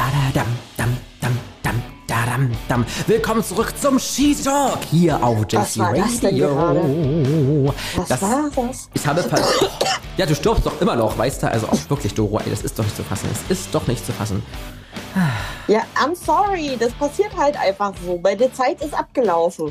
Badadam, dam, dam, dam, dadam, dam. Willkommen zurück zum Ski Talk hier auf Was JC war das denn Radio. Was Das- war das? Ich habe ver Ja, du stirbst doch immer noch, weißt du? Also auch wirklich, Doro, ey, das ist doch nicht zu fassen. Es ist doch nicht zu fassen. Ja, I'm sorry, das passiert halt einfach so. Meine Zeit ist abgelaufen.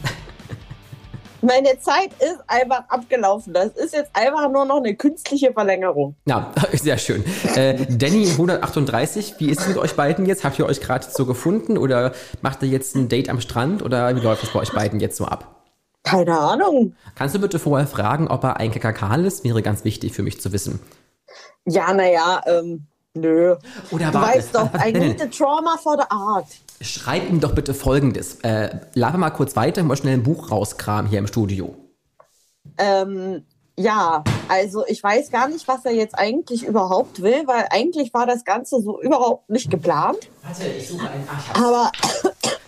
Meine Zeit ist einfach abgelaufen. Das ist jetzt einfach nur noch eine künstliche Verlängerung. Ja, sehr schön. Äh, Danny 138, wie ist es mit euch beiden jetzt? Habt ihr euch gerade so gefunden oder macht ihr jetzt ein Date am Strand oder wie läuft es bei euch beiden jetzt so ab? Keine Ahnung. Kannst du bitte vorher fragen, ob er ein Kakakal ist? Wäre ganz wichtig für mich zu wissen. Ja, naja, ähm, nö. Oder Du weißt doch, I need the trauma for the art. Schreib ihm doch bitte folgendes. Äh, laber mal kurz weiter, mal schnell ein Buch rauskramen hier im Studio. Ähm, ja, also ich weiß gar nicht, was er jetzt eigentlich überhaupt will, weil eigentlich war das Ganze so überhaupt nicht geplant. Warte, ich suche einen. Aber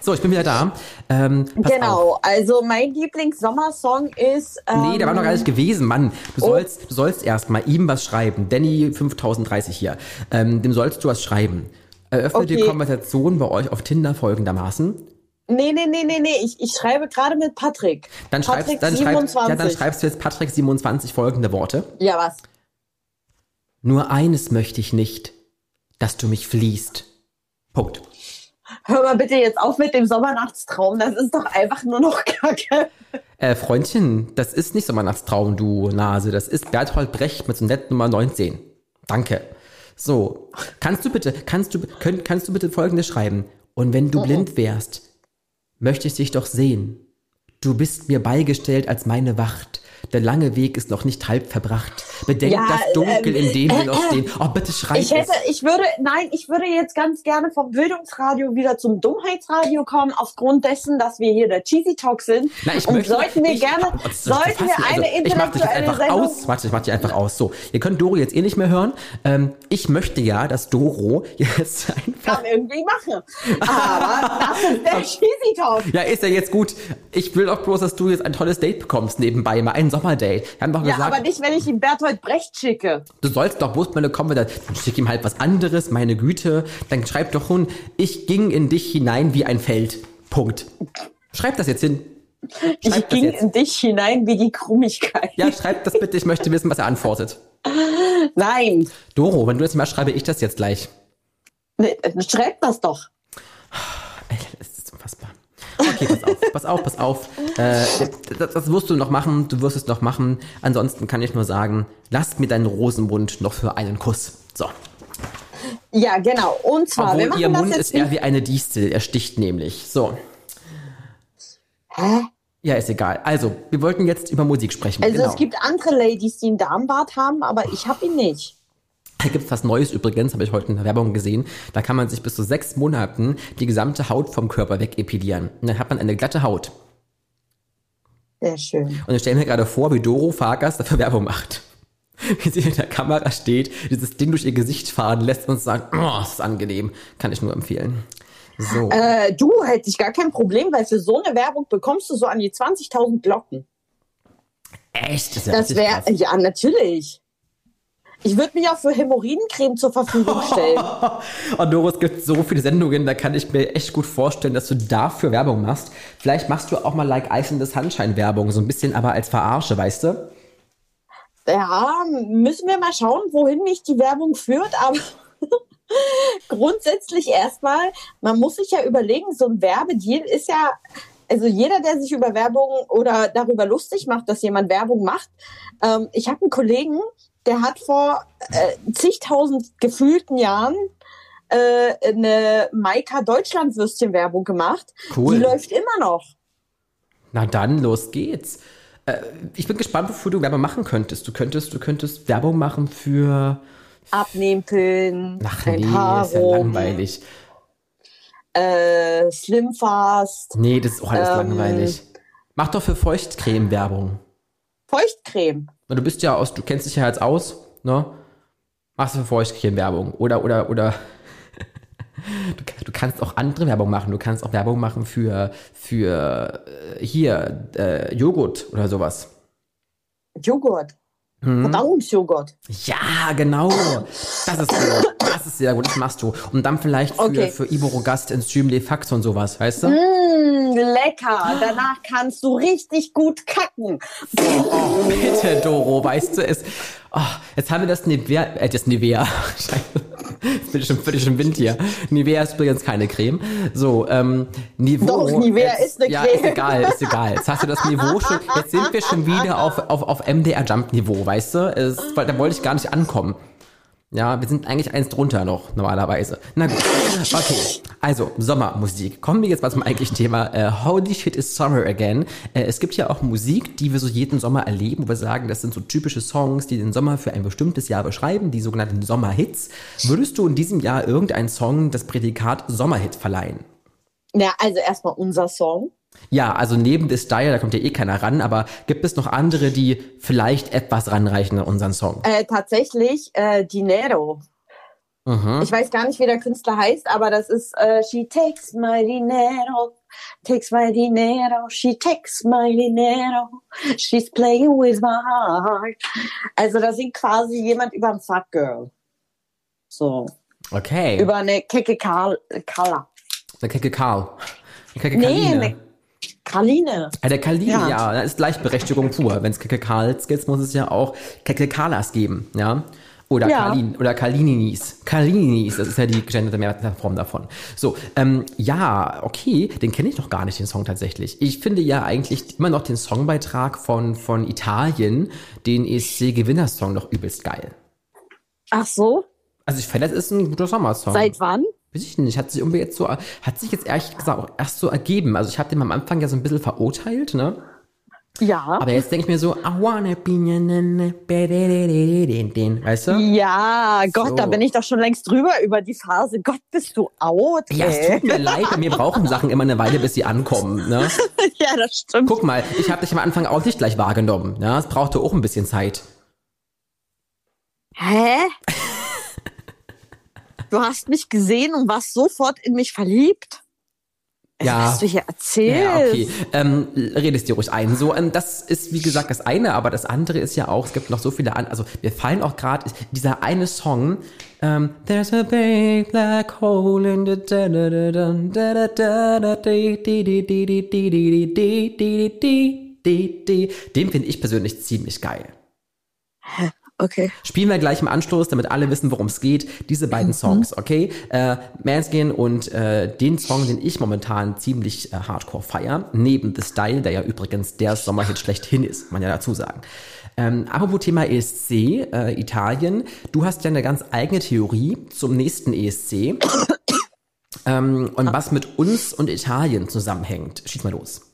So, ich bin wieder da. Ähm, genau, Auf. also mein Lieblings-Sommersong ist. Ähm, Nee, der war noch gar nicht gewesen, Mann. Du Oh. sollst, du sollst erst mal ihm was schreiben. Danny 5030 hier. Ähm, dem sollst du was schreiben. Eröffne die Okay. Konversation bei euch auf Tinder folgendermaßen. Nee, nee, nee, nee, nee. Ich, ich schreibe gerade mit Patrick. Dann schreibst, Patrick dann, schreibst, 27. ja, dann schreibst du jetzt Patrick 27 folgende Worte. Ja, was? Nur eines möchte ich nicht, dass du mich fliehst. Punkt. Hör mal bitte jetzt auf mit dem Sommernachtstraum. Das ist doch einfach nur noch Kacke. Äh, Freundchen, das ist nicht Sommernachtstraum, du Nase. Das ist Berthold Brecht mit so Nett Nummer 19. Danke. So, kannst du bitte, kannst du, könnt, kannst du bitte folgendes schreiben? Und wenn du blind wärst, möchte ich dich doch sehen. Du bist mir beigestellt als meine Wacht. Der lange Weg ist noch nicht halb verbracht. Bedenk Ja, das Dunkel, ähm, in dem wir noch äh, stehen. Oh, bitte schreib Ich hätte, es. ich würde, nein, ich würde jetzt ganz gerne vom Bildungsradio wieder zum Dummheitsradio kommen, aufgrund dessen, dass wir hier der Cheesy Talk sind. Na, ich und möchte, sollten wir ich, gerne, Oh, sollten wir ich- eine also, Ich mach dich einfach Sendung. aus. Warte, ich mach dich einfach aus. So, ihr könnt Doro jetzt eh nicht mehr hören. Ähm, ich möchte ja, dass Doro jetzt einfach Kann irgendwie machen. Aber das ist der Cheesy Talk. Ja, ist ja jetzt gut. Ich will doch bloß, dass du jetzt ein tolles Date bekommst nebenbei, mal ein Sommerdate. Wir haben doch Ja, gesagt, aber nicht, wenn ich ihm Bertolt Brecht schicke. du sollst doch bloß meine kommen, dann schick ihm halt was anderes, meine Güte. Dann schreib doch hin, ich ging in dich hinein wie ein Feld. Punkt. Schreib das jetzt hin. Schreib Ich ging jetzt. in dich hinein wie die Krummigkeit. Ja, schreib das bitte. Ich möchte wissen, was er antwortet. Nein, Doro, wenn du das mal schreibe ich das jetzt gleich. schreib das doch. Ey, das ist unfassbar. Okay, pass auf, pass auf, pass auf. Äh, das, das wirst du noch machen, du wirst es noch machen. Ansonsten kann ich nur sagen, lass mir deinen Rosenmund noch für einen Kuss. So. Ja, genau. Und zwar, wir Obwohl machen ihr das Mund ist eher wie eine Distel, er sticht nämlich. So. Hä? Ja, ist egal. Also, wir wollten jetzt über Musik sprechen. Also genau. es gibt andere Ladies, die einen Darmbart haben, aber ich habe ihn nicht. Da gibt's was Neues übrigens, habe ich heute in der Werbung gesehen. Da kann man sich bis zu sechs Monaten die gesamte Haut vom Körper wegepilieren. Und dann hat man eine glatte Haut. Sehr schön. Und ich stelle mir gerade vor, wie Doro Farkas dafür Werbung macht. Wie sie in der Kamera steht, dieses Ding durch ihr Gesicht fahren lässt und sagt, oh, das ist angenehm. Kann ich nur empfehlen. So. Äh, du hätte ich gar kein Problem, weil für so eine Werbung bekommst du so an die 20.000 Glocken. Echt? Das, ja Das wäre, ja, natürlich. Ich würde mich auch für Hämorrhoidencreme zur Verfügung stellen. Und Doro, es gibt so viele Sendungen, da kann ich mir echt gut vorstellen, dass du dafür Werbung machst. Vielleicht machst du auch mal Like Ice in the Sunshine Werbung, so ein bisschen aber als Verarsche, weißt du? Ja, müssen wir mal schauen, wohin mich die Werbung führt, aber grundsätzlich erstmal, man muss sich ja überlegen, so ein Werbedeal ist ja, also jeder, der sich über Werbung oder darüber lustig macht, dass jemand Werbung macht. Ähm, ich habe einen Kollegen, der hat vor äh, zigtausend gefühlten Jahren äh, eine Maika Deutschland Würstchen Werbung gemacht. Cool. Die läuft immer noch. Na dann, los geht's. Äh, ich bin gespannt, wofür du Werbung machen könntest. Du könntest, du könntest Werbung machen für. Abnehmpillen, Ach nee, ist ja langweilig. äh, Slimfast, Nee, das ist auch alles Ähm, langweilig. Mach doch für Feuchtcreme Werbung. Feuchtcreme. Na, Du bist ja aus, du kennst dich ja jetzt aus, ne? Machst du für Feuchtcreme Werbung. Oder, oder, oder. Du, du kannst auch andere Werbung machen. Du kannst auch Werbung machen für, für äh, hier, äh, Joghurt oder sowas. Joghurt. Hm? Verdauungsjoghurt. Ja, genau. Das ist so. Das ist sehr gut, das machst du. Und dann vielleicht für, Okay. für Iborogast in Streamly Fax und sowas, weißt du? Lecker. Danach kannst du richtig gut kacken. Oh, bitte, Doro, weißt du es. Oh, jetzt haben wir das Nivea, äh, das Nivea. Scheiße. Jetzt bin ich schon völlig im Wind hier. Nivea ist übrigens keine Creme. So, ähm, Niveau. Doch, Nivea jetzt, ist eine ja, Creme. ist egal, ist egal. Jetzt hast du das Niveau schon, jetzt sind wir schon wieder auf, auf, auf MDR Jump Niveau, weißt du? Es, weil da wollte ich gar nicht ankommen. Ja, wir sind eigentlich eins drunter noch, normalerweise. Na gut. Okay. Also, Sommermusik. Kommen wir jetzt mal zum eigentlichen Thema. Äh, Holy shit is summer again. Äh, es gibt ja auch Musik, die wir so jeden Sommer erleben, wo wir sagen, das sind so typische Songs, die den Sommer für ein bestimmtes Jahr beschreiben, die sogenannten Sommerhits. Würdest du in diesem Jahr irgendeinen Song das Prädikat Sommerhit verleihen? Ja, also erstmal unser Song. Ja, also neben The Style, da kommt ja eh keiner ran, aber gibt es noch andere, die vielleicht etwas ranreichen an unseren Song? Äh, tatsächlich äh, Dinero. Mhm. Ich weiß gar nicht, wie der Künstler heißt, aber das ist äh, She takes my dinero, takes my dinero, she takes my dinero, she's playing with my heart. Also da singt quasi jemand über ein Fuck Girl. So, Okay. über eine kecke Karl, Carla. Eine Kecke Karl. Eine Kecke Nee, eine Karline. Ja, der Kaline, ja. Ja. das ist Gleichberechtigung pur. Wenn es Karls gibt, muss es ja auch Karlas geben, ja. Oder Ja. Karlin, oder Karlininis. Karlininis, das ist ja die gegenderte Mehrform davon. So, ähm, ja, okay, den kenne ich noch gar nicht, den Song tatsächlich. Ich finde ja eigentlich immer noch den Songbeitrag von, von Italien, den ESC-Gewinnersong, noch übelst geil. Ach so, Also ich finde, das ist ein guter Sommersong. seit wann? Weiß ich nicht, hat sich irgendwie jetzt so, hat sich jetzt ehrlich gesagt auch erst so ergeben. Also ich habe den am Anfang ja so ein bisschen verurteilt, ne? Ja. Aber jetzt denke ich mir so, I wanna be weißt du? Ja, Gott, So. da bin ich doch schon längst drüber über die Phase. Gott, bist du out, Ja, es ey. tut mir leid, mir brauchen Sachen immer eine Weile, bis sie ankommen. Ne? ja, das stimmt. Guck mal, ich habe dich am Anfang auch nicht gleich wahrgenommen. Ja, es brauchte auch ein bisschen Zeit. Hä? Du hast mich gesehen und warst sofort in mich verliebt? Ja. Was du hier erzählst. Ja, okay. Ähm, redest dir ruhig ein. So, ähm, das ist wie gesagt das eine, aber das andere ist ja auch, es gibt noch so viele an. Also mir fallen auch gerade dieser eine Song. Ähm, There's a big black hole in the da da da da da da da da. Den finde ich persönlich ziemlich geil. Okay. Spielen wir gleich im Anschluss, damit alle wissen, worum es geht. Diese beiden Songs, okay? Äh, Manskin und äh, den Song, den ich momentan ziemlich äh, hardcore feier, neben The Style, der ja übrigens der Sommerhit schlechthin ist, kann man ja dazu sagen. Ähm, apropos Thema ESC, äh, Italien, du hast ja eine ganz eigene Theorie zum nächsten ESC. ähm, und was mit uns und Italien zusammenhängt. Schieß mal los.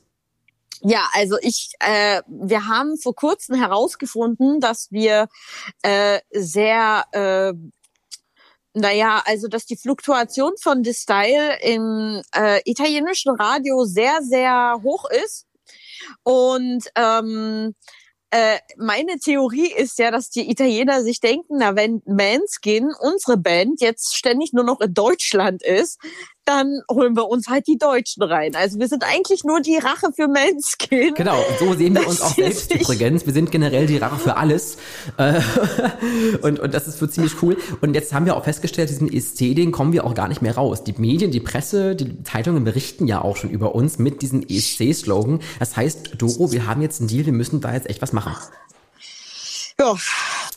Ja, also ich, äh, wir haben vor kurzem herausgefunden, dass wir äh, sehr, äh, naja, also dass die Fluktuation von The Style im äh, italienischen Radio sehr, sehr hoch ist. Und ähm, äh, meine Theorie ist ja, dass die Italiener sich denken, na wenn Manskin, unsere Band, jetzt ständig nur noch in Deutschland ist, dann holen wir uns halt die Deutschen rein. Also wir sind eigentlich nur die Rache für Manskin. Genau, so sehen wir uns auch selbst übrigens. Wir sind generell die Rache für alles. Äh, und, und das ist für ziemlich cool. Und jetzt haben wir auch festgestellt, diesen ESC, den kommen wir auch gar nicht mehr raus. Die Medien, die Presse, die Zeitungen berichten ja auch schon über uns mit diesem ESC-Slogan. Das heißt, Doro, wir haben jetzt einen Deal, wir müssen da jetzt echt was machen. Ja,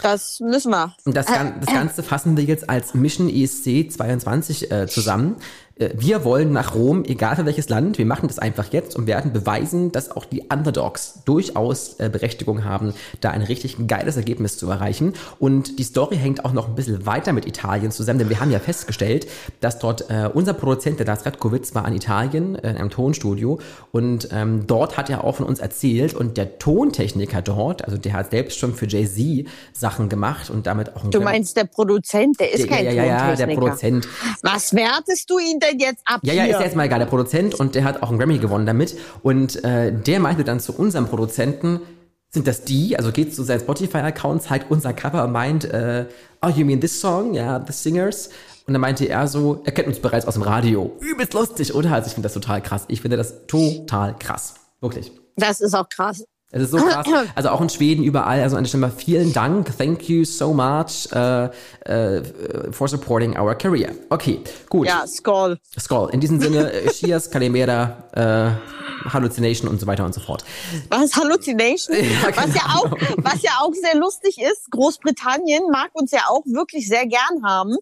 das müssen wir. Und das, das Ganze fassen wir jetzt als Mission ESC 22 äh, zusammen. Äh, Wir wollen nach Rom, egal für welches Land. Wir machen das einfach jetzt und werden beweisen, dass auch die Underdogs durchaus äh, Berechtigung haben, da ein richtig geiles Ergebnis zu erreichen. Und die Story hängt auch noch ein bisschen weiter mit Italien zusammen, denn wir haben ja festgestellt, dass dort äh, unser Produzent, der Lars Radkowitz, war in Italien äh, in einem Tonstudio und ähm, dort hat er auch von uns erzählt und der Tontechniker dort, also der hat selbst schon für Jay-Z Sachen gemacht und damit auch ein Du meinst, der Produzent, der ist ja, kein ja, ja, ja, der Tontechniker. Produzent. Was wertest du ihn denn jetzt ab Ja, ja, hier? ist ja jetzt mal egal, der Produzent und der hat auch einen Grammy gewonnen damit. Und äh, der meinte dann zu unserem Produzenten, sind das die? Also geht zu seinem Spotify-Account, zeigt unser Cover und meint, äh, oh, you mean this song? Ja, The Singers. Und dann meinte er so, er kennt uns bereits aus dem Radio. Übelst lustig, oder? Also ich finde das total krass. Ich finde das total krass. Wirklich. Das ist auch krass. Es ist so krass. Also auch in Schweden überall. Also an der Stelle vielen Dank. Thank you so much uh, uh, for supporting our career. Okay, gut. Ja, Skoll. Skoll. In diesem Sinne, Cheers, Kalimera, äh, Hallucination und so weiter und so fort. Was Hallucination? Ja, was ja auch, was ja auch sehr lustig ist. Großbritannien mag uns ja auch wirklich sehr gern haben.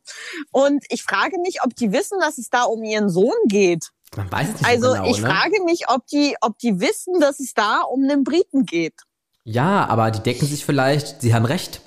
Und ich frage mich, ob die wissen, dass es da um ihren Sohn geht. Man weiß nicht also genau, ich ne? frage mich, ob die, ob die wissen, dass es da um einen Briten geht. Ja, aber die decken sich vielleicht, sie haben recht.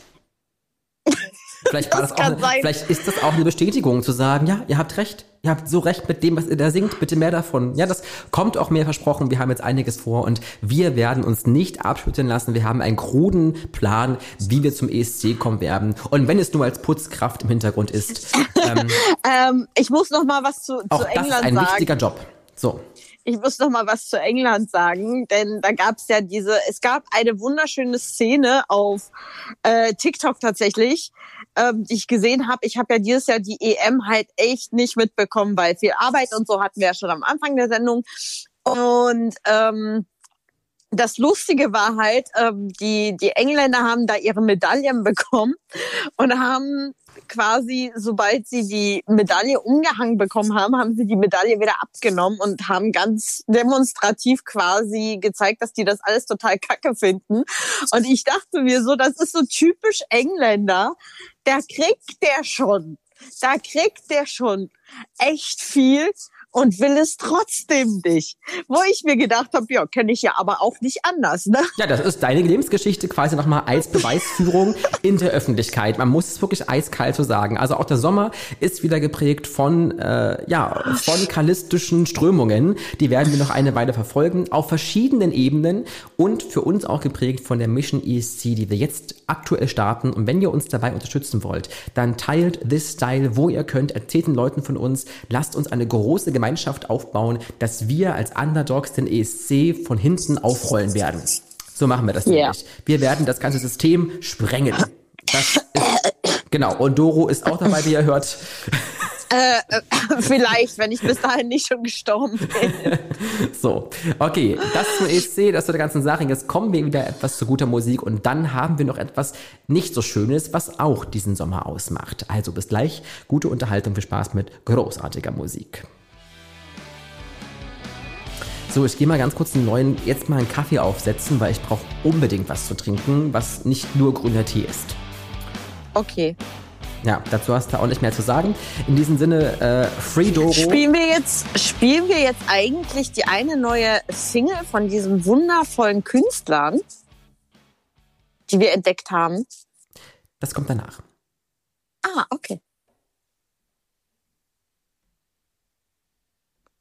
Vielleicht, war das Das sein. vielleicht ist das auch eine Bestätigung zu sagen, ja, ihr habt recht. Ihr habt so recht mit dem, was ihr da singt. Bitte mehr davon. Ja, das kommt auch mehr versprochen. Wir haben jetzt einiges vor und wir werden uns nicht abschütteln lassen. Wir haben einen kruden Plan, wie wir zum ESC kommen werden. Und wenn es nur als Putzkraft im Hintergrund ist, ähm, Ähm, ich muss noch mal was zu, auch zu das ist England ein sagen. wichtiger Job. So. Ich muss noch mal was zu England sagen, denn da gab es ja diese, es gab eine wunderschöne Szene auf äh, TikTok tatsächlich, ähm, die ich gesehen habe. Ich habe ja dieses Jahr die EM halt echt nicht mitbekommen, weil viel Arbeit und so hatten wir ja schon am Anfang der Sendung. Und ähm, das Lustige war halt, ähm, die, die Engländer haben da ihre Medaillen bekommen und haben quasi, sobald sie die Medaille umgehangen bekommen haben, haben sie die Medaille wieder abgenommen und haben ganz demonstrativ quasi gezeigt, dass die das alles total kacke finden. Und ich dachte mir so, das ist so typisch Engländer. Da kriegt der schon, da kriegt der schon echt viel und will es trotzdem nicht. Wo ich mir gedacht habe, ja, kenne ich ja aber auch nicht anders, ne? Ja, das ist deine Lebensgeschichte quasi nochmal als Beweisführung in der Öffentlichkeit. Man muss es wirklich eiskalt so sagen. Also auch der Sommer ist wieder geprägt von, äh, ja, von kallistischen Strömungen. Die werden wir noch eine Weile verfolgen auf verschiedenen Ebenen und für uns auch geprägt von der Mission ESC, die wir jetzt aktuell starten. Und wenn ihr uns dabei unterstützen wollt, dann teilt this Style, wo ihr könnt, erzählt den Leuten von uns, lasst uns eine große Gemeinschaft aufbauen, dass wir als Underdogs den ESC von hinten aufrollen werden. So machen wir das Ja. nämlich. Wir werden das ganze System sprengen. Das ist, genau. Und Doro ist auch dabei, wie ihr hört. Äh, äh, vielleicht, wenn ich bis dahin nicht schon gestorben bin. So, okay, das zum ESC, das zu der ganzen Sache. Jetzt kommen wir wieder etwas zu guter Musik und dann haben wir noch etwas nicht so Schönes, was auch diesen Sommer ausmacht. Also bis gleich, gute Unterhaltung, viel Spaß mit großartiger Musik. So, ich gehe mal ganz kurz einen neuen, jetzt mal einen Kaffee aufsetzen, weil ich brauche unbedingt was zu trinken, was nicht nur grüner Tee ist. Okay. Ja, dazu hast du auch nicht mehr zu sagen. In diesem Sinne, äh, Free Doro. Spielen wir, jetzt, spielen wir jetzt eigentlich die eine neue Single von diesem wundervollen Künstlern, die wir entdeckt haben? Das kommt danach. Ah, okay.